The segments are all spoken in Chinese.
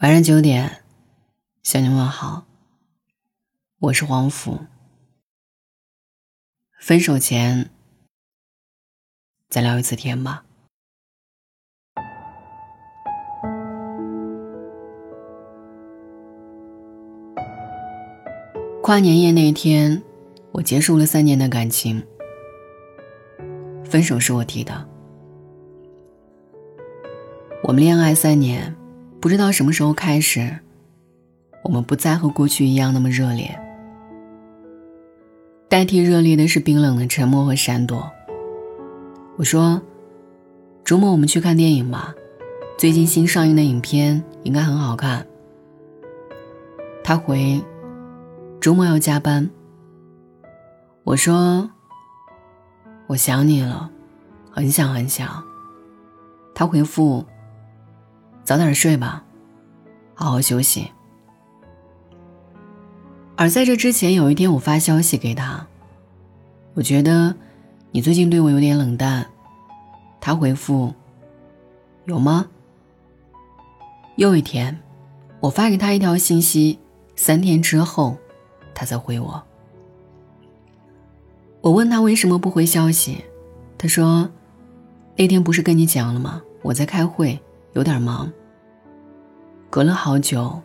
晚上九点，向你问好。我是黄甫。分手前，再聊一次天吧。跨年夜那天，我结束了三年的感情。分手是我提的。我们恋爱三年。不知道什么时候开始，我们不再和过去一样那么热烈。代替热烈的是冰冷的沉默和闪躲。我说：“周末我们去看电影吧，最近新上映的影片应该很好看。”他回：“周末要加班。”我说：“我想你了，很想很想。”他回复。早点睡吧，好好休息。而在这之前，有一天我发消息给他，我觉得你最近对我有点冷淡。他回复：有吗？又一天，我发给他一条信息，三天之后，他才回我。我问他为什么不回消息，他说：那天不是跟你讲了吗？我在开会。有点忙。隔了好久，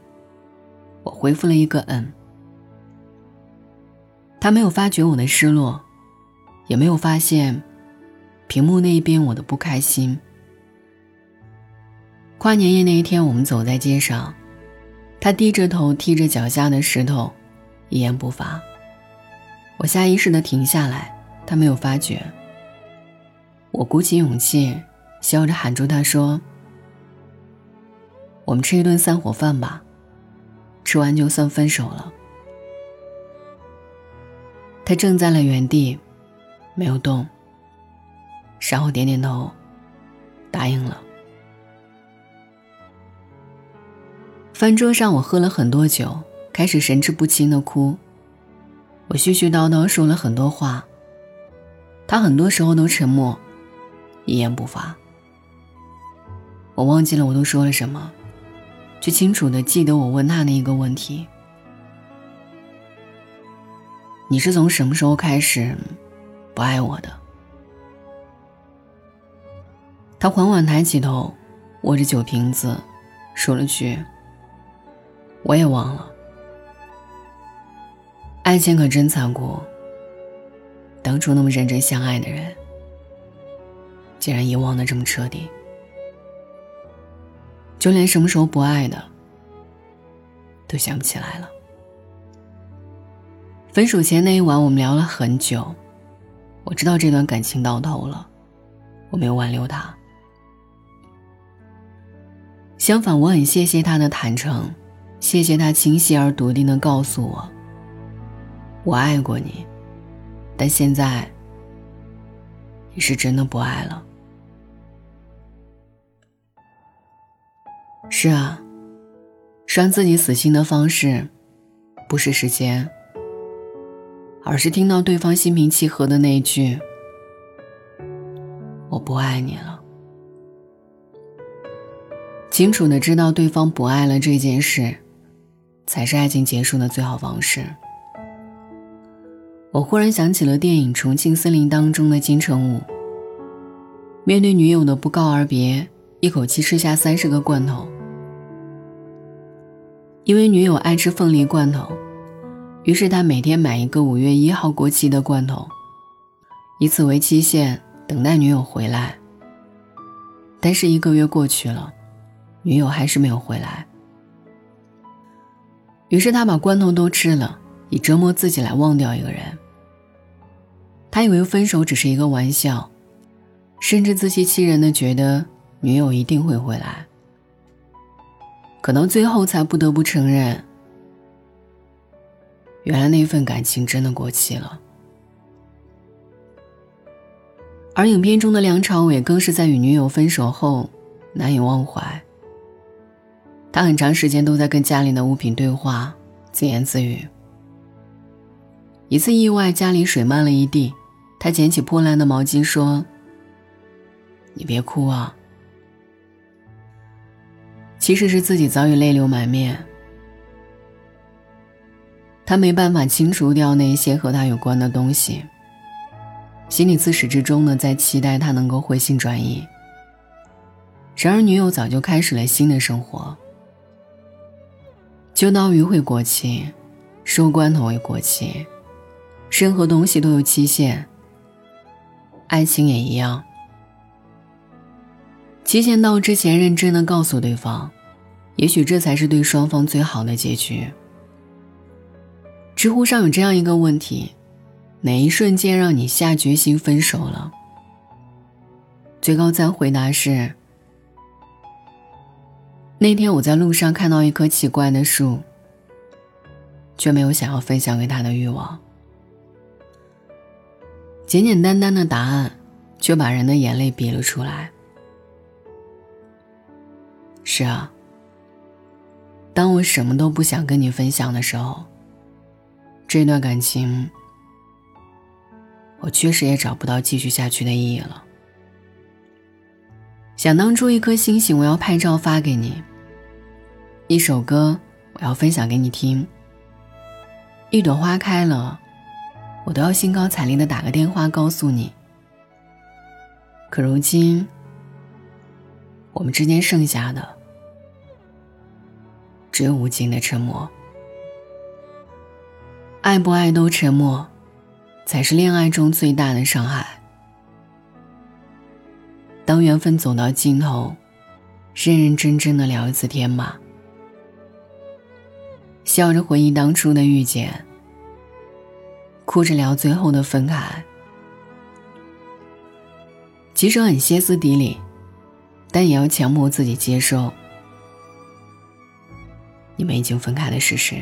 我回复了一个“嗯”。他没有发觉我的失落，也没有发现屏幕那一边我的不开心。跨年夜那一天，我们走在街上，他低着头踢着脚下的石头，一言不发。我下意识的停下来，他没有发觉。我鼓起勇气，笑着喊住他说。我们吃一顿散伙饭吧，吃完就算分手了。他怔在了原地，没有动，然后点点头，答应了。饭桌上，我喝了很多酒，开始神志不清的哭。我絮絮叨叨说了很多话，他很多时候都沉默，一言不发。我忘记了我都说了什么。却清楚的记得我问他的一个问题：“你是从什么时候开始不爱我的？”他缓缓抬起头，握着酒瓶子，说了句：“我也忘了。”爱情可真残酷，当初那么认真相爱的人，竟然遗忘的这么彻底。就连什么时候不爱的，都想不起来了。分手前那一晚，我们聊了很久。我知道这段感情到头了，我没有挽留他。相反，我很谢谢他的坦诚，谢谢他清晰而笃定的告诉我：“我爱过你，但现在，你是真的不爱了。”是啊，让自己死心的方式，不是时间，而是听到对方心平气和的那一句“我不爱你了”。清楚的知道对方不爱了这件事，才是爱情结束的最好方式。我忽然想起了电影《重庆森林》当中的金城武，面对女友的不告而别，一口气吃下三十个罐头。因为女友爱吃凤梨罐头，于是他每天买一个五月一号过期的罐头，以此为期限等待女友回来。但是一个月过去了，女友还是没有回来。于是他把罐头都吃了，以折磨自己来忘掉一个人。他以为分手只是一个玩笑，甚至自欺欺人的觉得女友一定会回来。可能最后才不得不承认，原来那份感情真的过期了。而影片中的梁朝伟更是在与女友分手后难以忘怀。他很长时间都在跟家里的物品对话，自言自语。一次意外，家里水漫了一地，他捡起破烂的毛巾说：“你别哭啊。”其实是自己早已泪流满面。他没办法清除掉那些和他有关的东西，心里自始至终呢在期待他能够回心转意。然而，女友早就开始了新的生活。秋刀鱼会过期，收罐头会过期，任何东西都有期限。爱情也一样，期限到之前，认真的告诉对方，也许这才是对双方最好的结局。知乎上有这样一个问题：哪一瞬间让你下决心分手了？最高赞回答是：那天我在路上看到一棵奇怪的树，却没有想要分享给他的欲望。简简单单的答案，却把人的眼泪逼了出来。是啊，当我什么都不想跟你分享的时候，这段感情，我确实也找不到继续下去的意义了。想当初，一颗星星，我要拍照发给你；一首歌，我要分享给你听；一朵花开了。我都要兴高采烈的打个电话告诉你，可如今，我们之间剩下的只有无尽的沉默。爱不爱都沉默，才是恋爱中最大的伤害。当缘分走到尽头，认认真真的聊一次天吧，笑着回忆当初的遇见。哭着聊最后的分开，其实很歇斯底里，但也要强迫自己接受你们已经分开的事实。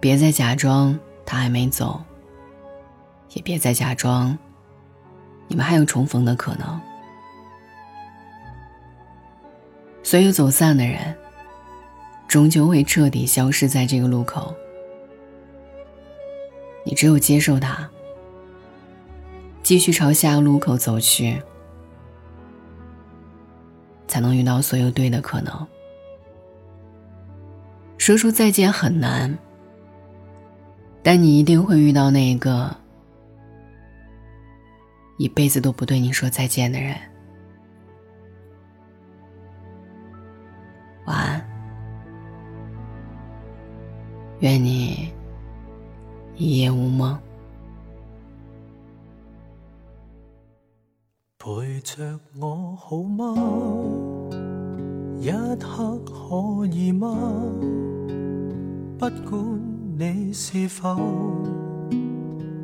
别再假装他还没走，也别再假装你们还有重逢的可能。所有走散的人，终究会彻底消失在这个路口。你只有接受它，继续朝下个路口走去，才能遇到所有对的可能。说出再见很难，但你一定会遇到那一个一辈子都不对你说再见的人。晚安，愿你。一夜无梦，陪着我好吗？一刻可以吗？不管你是否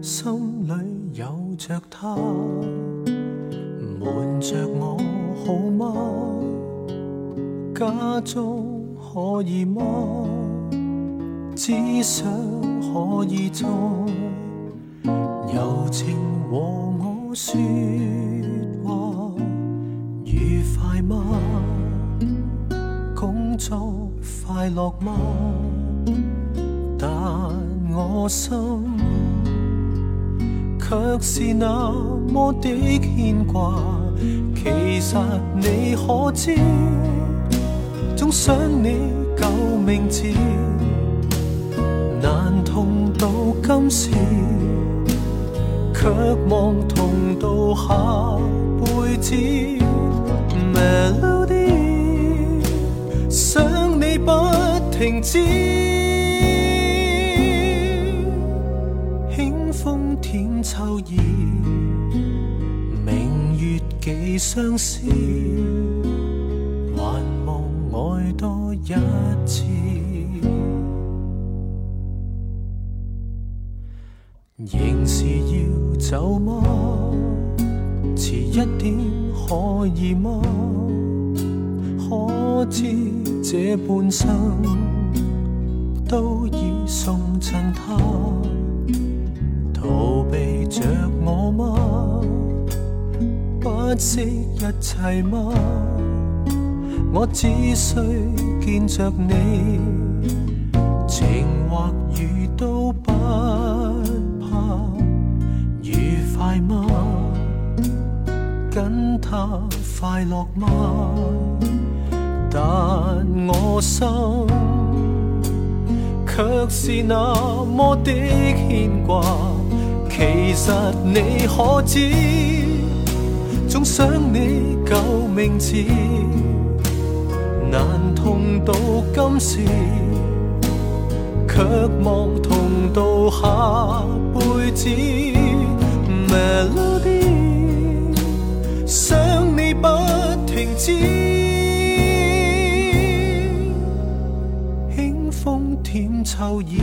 心里有着他，瞒着我好吗？假装可以吗？只想。可以再柔情和我说，愉快吗？工作快乐吗？但我心却是那么的牵挂。其实你可知，总想你旧名字。难同到今时，却望同到下辈子。Melody，想你不停止。轻风舔秋意，明月几相思，还望爱多一次。仍是要走吗？迟一点可以吗？可知这半生都已送赠他，逃避着我吗？不惜一切吗？我只需见着你，情或雨快？乐吗？但我心却是那么的牵挂。其实你可知，总想你旧名字，难同到今时，却望同到下辈子。Melody，停止，轻风添秋意，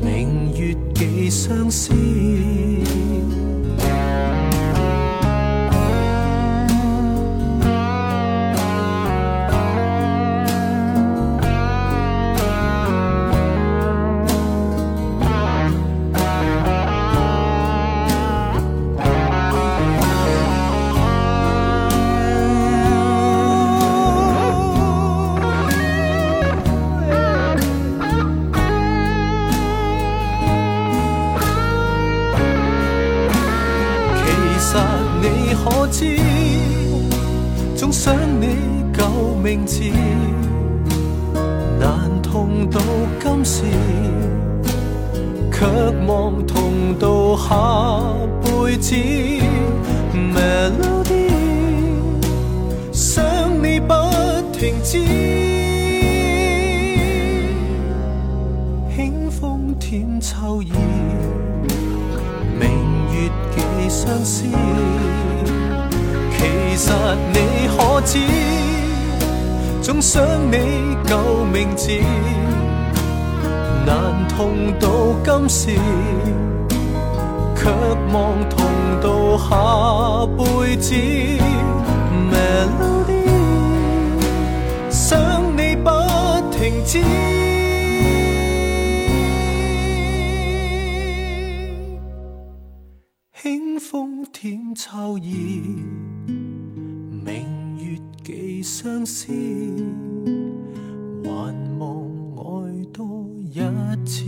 明月寄相思。却望同到下辈子。Melody，想你不停止，轻风添秋意。明月寄相思，其实你可知，总想你旧名字，难痛到今时，却望同到下辈子。Melody，想你不停止。轻风添秋意，明月寄相思。起